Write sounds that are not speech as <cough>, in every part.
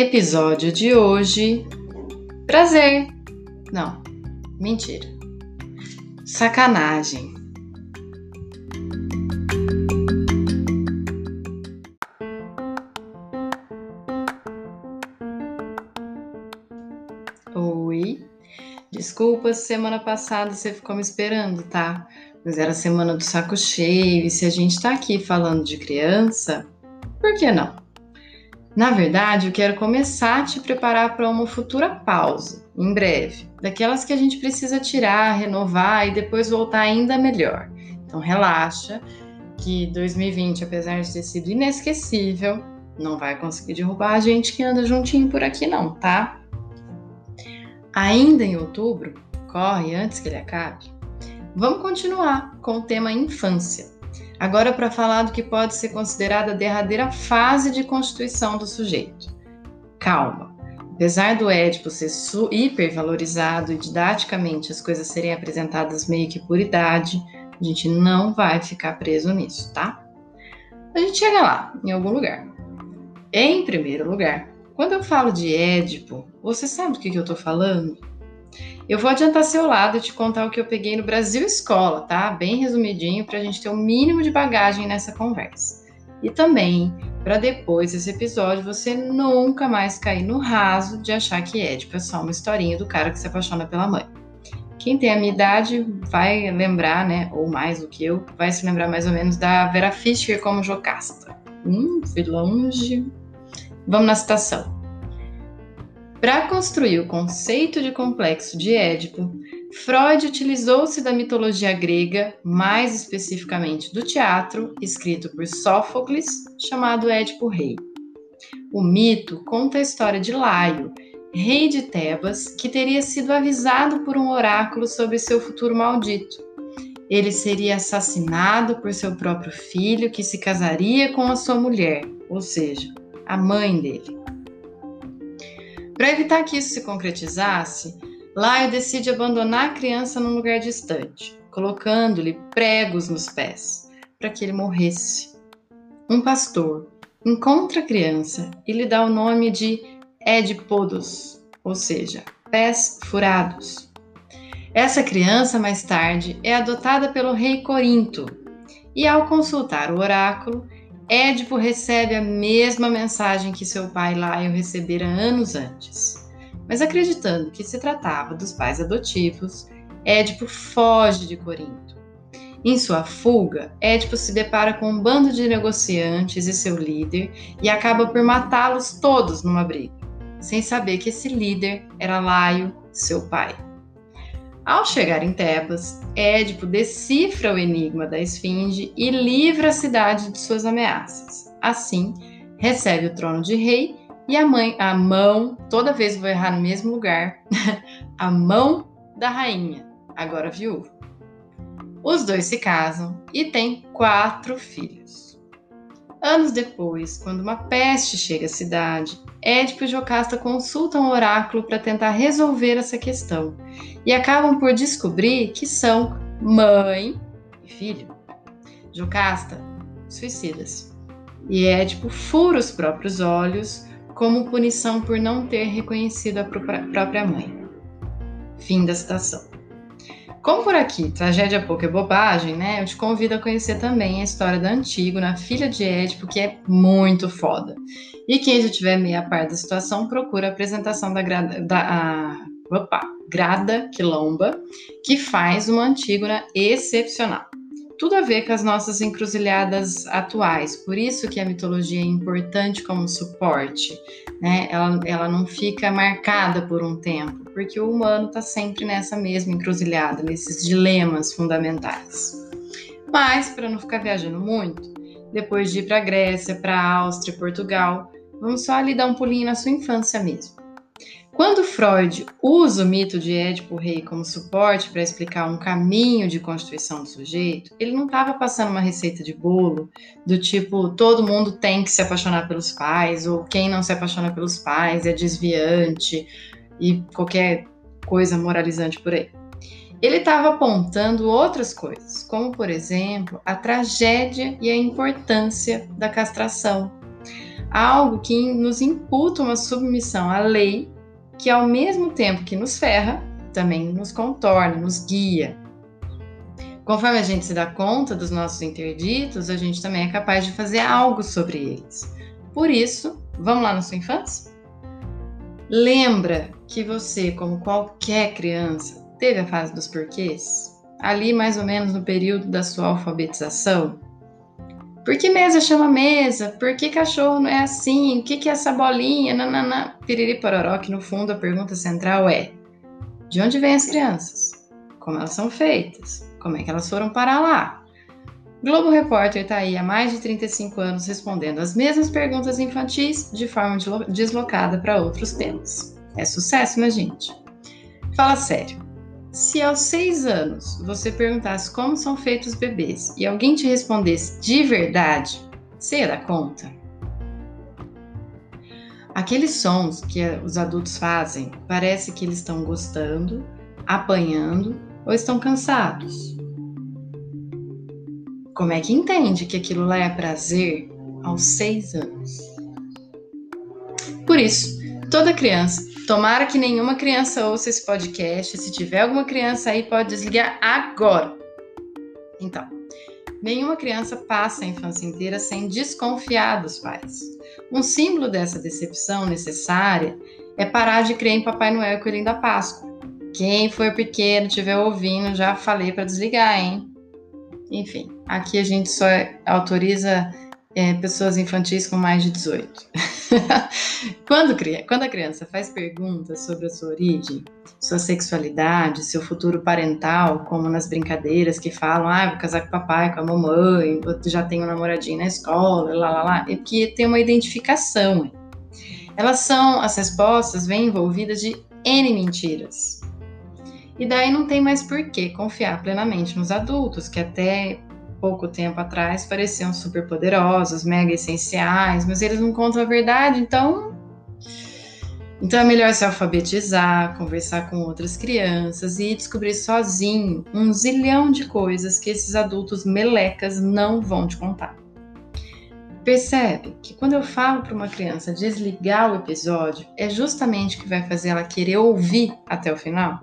Episódio de hoje: Prazer. Não, mentira. Sacanagem. Oi. Desculpa, semana passada você ficou me esperando, tá? Mas era semana do saco cheio e se a gente tá aqui falando de criança, por que não? Na verdade, eu quero começar a te preparar para uma futura pausa, em breve, daquelas que a gente precisa tirar, renovar e depois voltar ainda melhor. Então, relaxa, que 2020, apesar de ter sido inesquecível, não vai conseguir derrubar a gente que anda juntinho por aqui, não, tá? Ainda em outubro, corre antes que ele acabe, vamos continuar com o tema infância. Agora, para falar do que pode ser considerada a derradeira fase de constituição do sujeito. Calma. Apesar do Édipo ser hipervalorizado e didaticamente as coisas serem apresentadas meio que por idade, a gente não vai ficar preso nisso, tá? A gente chega lá, em algum lugar. Em primeiro lugar, quando eu falo de Édipo, você sabe do que, que eu tô falando? Eu vou adiantar seu lado e te contar o que eu peguei no Brasil Escola, tá? Bem resumidinho para a gente ter o um mínimo de bagagem nessa conversa. E também para depois desse episódio você nunca mais cair no raso de achar que Édipo é só uma historinha do cara que se apaixona pela mãe. Quem tem a minha idade vai lembrar, né, ou mais do que eu, vai se lembrar mais ou menos da Vera Fischer como Jocasta. Hum, fui longe. Vamos na citação. Para construir o conceito de complexo de Édipo, Freud utilizou-se da mitologia grega, mais especificamente do teatro, escrito por Sófocles, chamado Édipo Rei. O mito conta a história de Laio, rei de Tebas, que teria sido avisado por um oráculo sobre seu futuro maldito. Ele seria assassinado por seu próprio filho, que se casaria com a sua mulher, ou seja, a mãe dele. Para evitar que isso se concretizasse, Laio decide abandonar a criança num lugar distante, colocando-lhe pregos nos pés, para que ele morresse. Um pastor encontra a criança e lhe dá o nome de Edipodos, ou seja, pés furados. Essa criança, mais tarde, é adotada pelo rei Corinto e, ao consultar o oráculo, Édipo recebe a mesma mensagem que seu pai Laio recebera anos antes. Mas acreditando que se tratava dos pais adotivos, Édipo foge de Corinto. Em sua fuga, Édipo se depara com um bando de negociantes e seu líder e acaba por matá-los todos numa briga, sem saber que esse líder era Laio, seu pai. Ao chegar em Tebas, Édipo decifra o enigma da esfinge e livra a cidade de suas ameaças. Assim, recebe o trono de rei e a mãe, a mão, toda vez vou errar no mesmo lugar, <laughs> a mão da rainha, agora viúva. Os dois se casam e têm quatro filhos. Anos depois, quando uma peste chega à cidade, Édipo e Jocasta consultam o oráculo para tentar resolver essa questão e acabam por descobrir que são mãe e filho. Jocasta suicida-se e Édipo fura os próprios olhos como punição por não ter reconhecido a própria mãe. Fim da citação. Como por aqui, tragédia pouca é bobagem, né? Eu te convido a conhecer também a história da Antígona, filha de Édipo, que é muito foda. E quem já tiver meia par da situação, procura a apresentação da, grada, da a, opa, Grada Quilomba, que faz uma Antígona excepcional tudo a ver com as nossas encruzilhadas atuais. Por isso que a mitologia é importante como suporte, né? Ela, ela não fica marcada por um tempo, porque o humano está sempre nessa mesma encruzilhada, nesses dilemas fundamentais. Mas, para não ficar viajando muito, depois de ir para a Grécia, para a Áustria, Portugal. Vamos só ali dar um pulinho na sua infância mesmo. Quando Freud usa o mito de Édipo Rei como suporte para explicar um caminho de constituição do sujeito, ele não estava passando uma receita de bolo do tipo todo mundo tem que se apaixonar pelos pais, ou quem não se apaixona pelos pais é desviante e qualquer coisa moralizante por aí. Ele estava apontando outras coisas, como por exemplo a tragédia e a importância da castração, algo que nos imputa uma submissão à lei que ao mesmo tempo que nos ferra, também nos contorna, nos guia. Conforme a gente se dá conta dos nossos interditos, a gente também é capaz de fazer algo sobre eles. Por isso, vamos lá na sua infância? Lembra que você, como qualquer criança, teve a fase dos porquês? Ali mais ou menos no período da sua alfabetização? Por que mesa chama mesa? Por que cachorro não é assim? O que, que é essa bolinha? Nanana. Piriri pororó, que no fundo a pergunta central é: de onde vêm as crianças? Como elas são feitas? Como é que elas foram parar lá? Globo Repórter está aí há mais de 35 anos respondendo as mesmas perguntas infantis de forma deslocada para outros temas. É sucesso, minha gente? Fala sério. Se aos seis anos você perguntasse como são feitos os bebês e alguém te respondesse de verdade, você dar conta? Aqueles sons que os adultos fazem, parece que eles estão gostando, apanhando ou estão cansados. Como é que entende que aquilo lá é prazer aos seis anos? Por isso, toda criança Tomara que nenhuma criança ouça esse podcast. Se tiver alguma criança aí, pode desligar agora. Então, nenhuma criança passa a infância inteira sem desconfiar dos pais. Um símbolo dessa decepção necessária é parar de crer em Papai Noel e Coelhinho da Páscoa. Quem for pequeno, estiver ouvindo, já falei para desligar, hein? Enfim, aqui a gente só autoriza é, pessoas infantis com mais de 18. <laughs> quando, quando a criança faz perguntas sobre a sua origem, sua sexualidade, seu futuro parental, como nas brincadeiras que falam, ah, vou casar com o papai, com a mamãe, já tenho um namoradinho na escola, lá, lá, lá, é porque tem uma identificação. Elas são, as respostas vêm envolvidas de N mentiras. E daí não tem mais por que confiar plenamente nos adultos, que até pouco tempo atrás pareciam super poderosos, mega essenciais, mas eles não contam a verdade, então. Então é melhor se alfabetizar, conversar com outras crianças e descobrir sozinho um zilhão de coisas que esses adultos melecas não vão te contar. Percebe que quando eu falo para uma criança desligar o episódio, é justamente o que vai fazer ela querer ouvir até o final?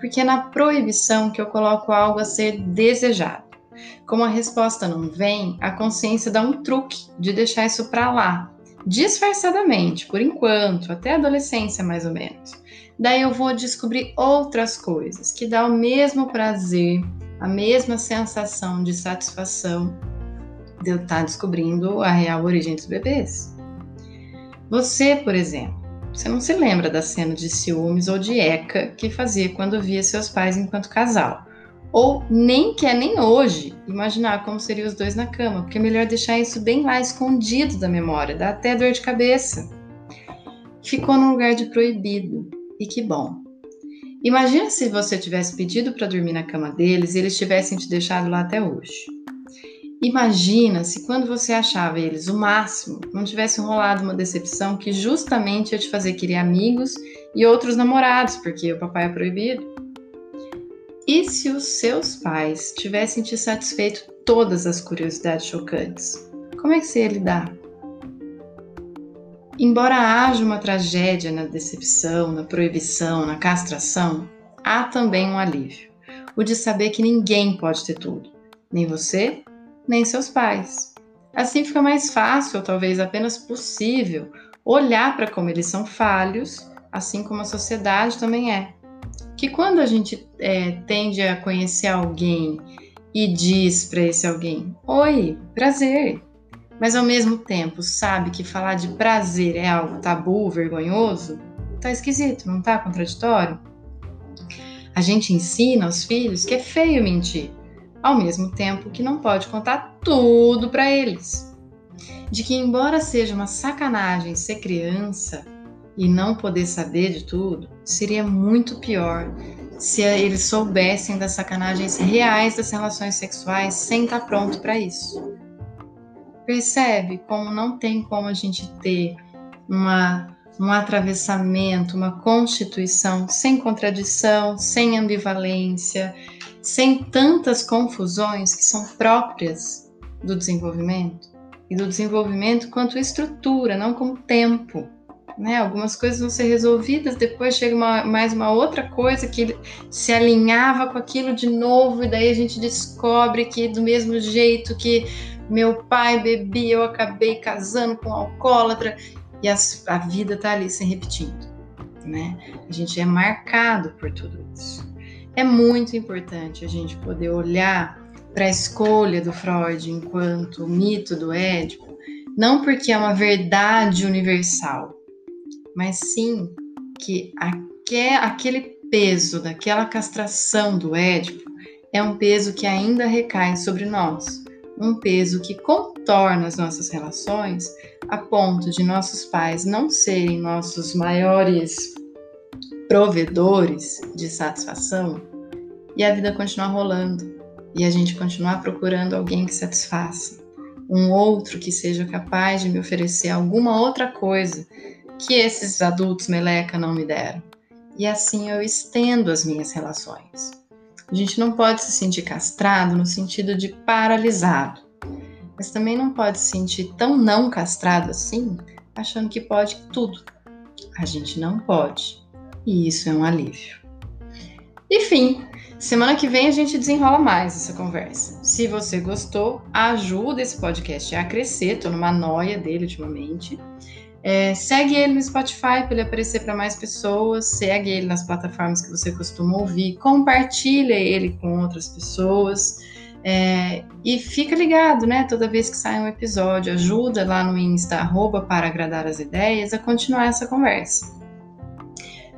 Porque é na proibição que eu coloco algo a ser desejado. Como a resposta não vem, a consciência dá um truque de deixar isso para lá, disfarçadamente, por enquanto, até a adolescência mais ou menos. Daí eu vou descobrir outras coisas que dá o mesmo prazer, a mesma sensação de satisfação de eu estar tá descobrindo a real origem dos bebês. Você, por exemplo, você não se lembra da cena de ciúmes ou de eca que fazia quando via seus pais enquanto casal. Ou nem quer nem hoje imaginar como seriam os dois na cama, porque é melhor deixar isso bem lá escondido da memória, dá até dor de cabeça. Ficou num lugar de proibido, e que bom. Imagina se você tivesse pedido para dormir na cama deles e eles tivessem te deixado lá até hoje. Imagina se quando você achava eles o máximo, não tivesse rolado uma decepção que justamente ia te fazer querer amigos e outros namorados, porque o papai é proibido. E se os seus pais tivessem te satisfeito todas as curiosidades chocantes? Como é que você ia lidar? Embora haja uma tragédia na decepção, na proibição, na castração, há também um alívio: o de saber que ninguém pode ter tudo, nem você, nem seus pais. Assim fica mais fácil, ou talvez apenas possível, olhar para como eles são falhos, assim como a sociedade também é que quando a gente é, tende a conhecer alguém e diz para esse alguém: Oi, prazer, mas ao mesmo tempo sabe que falar de prazer é algo tabu, vergonhoso, tá esquisito, não tá contraditório? A gente ensina aos filhos que é feio mentir, ao mesmo tempo que não pode contar tudo para eles. De que, embora seja uma sacanagem ser criança e não poder saber de tudo, seria muito pior se eles soubessem das sacanagens reais das relações sexuais sem estar pronto para isso. Percebe como não tem como a gente ter uma, um atravessamento, uma constituição sem contradição, sem ambivalência, sem tantas confusões que são próprias do desenvolvimento? E do desenvolvimento quanto estrutura, não como tempo né? Algumas coisas vão ser resolvidas, depois chega uma, mais uma outra coisa que se alinhava com aquilo de novo, e daí a gente descobre que do mesmo jeito que meu pai bebia, eu acabei casando com um alcoólatra, e as, a vida tá ali se repetindo, né? A gente é marcado por tudo isso. É muito importante a gente poder olhar para a escolha do Freud enquanto mito do Édipo, não porque é uma verdade universal, mas sim que aquele peso daquela castração do Édipo é um peso que ainda recai sobre nós, um peso que contorna as nossas relações a ponto de nossos pais não serem nossos maiores provedores de satisfação e a vida continuar rolando e a gente continuar procurando alguém que satisfaça, um outro que seja capaz de me oferecer alguma outra coisa que esses adultos meleca não me deram. E assim eu estendo as minhas relações. A gente não pode se sentir castrado no sentido de paralisado, mas também não pode se sentir tão não castrado assim, achando que pode tudo. A gente não pode. E isso é um alívio. Enfim, semana que vem a gente desenrola mais essa conversa. Se você gostou, ajuda esse podcast a crescer. Tô numa noia dele ultimamente. É, segue ele no Spotify para ele aparecer para mais pessoas, segue ele nas plataformas que você costuma ouvir, compartilha ele com outras pessoas é, e fica ligado, né? Toda vez que sai um episódio, ajuda lá no Insta, arroba para agradar as ideias, a continuar essa conversa.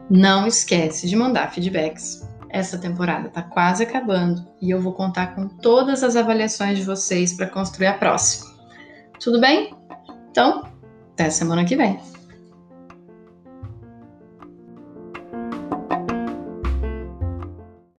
Não esquece de mandar feedbacks. Essa temporada está quase acabando e eu vou contar com todas as avaliações de vocês para construir a próxima. Tudo bem? Então, até semana que vem.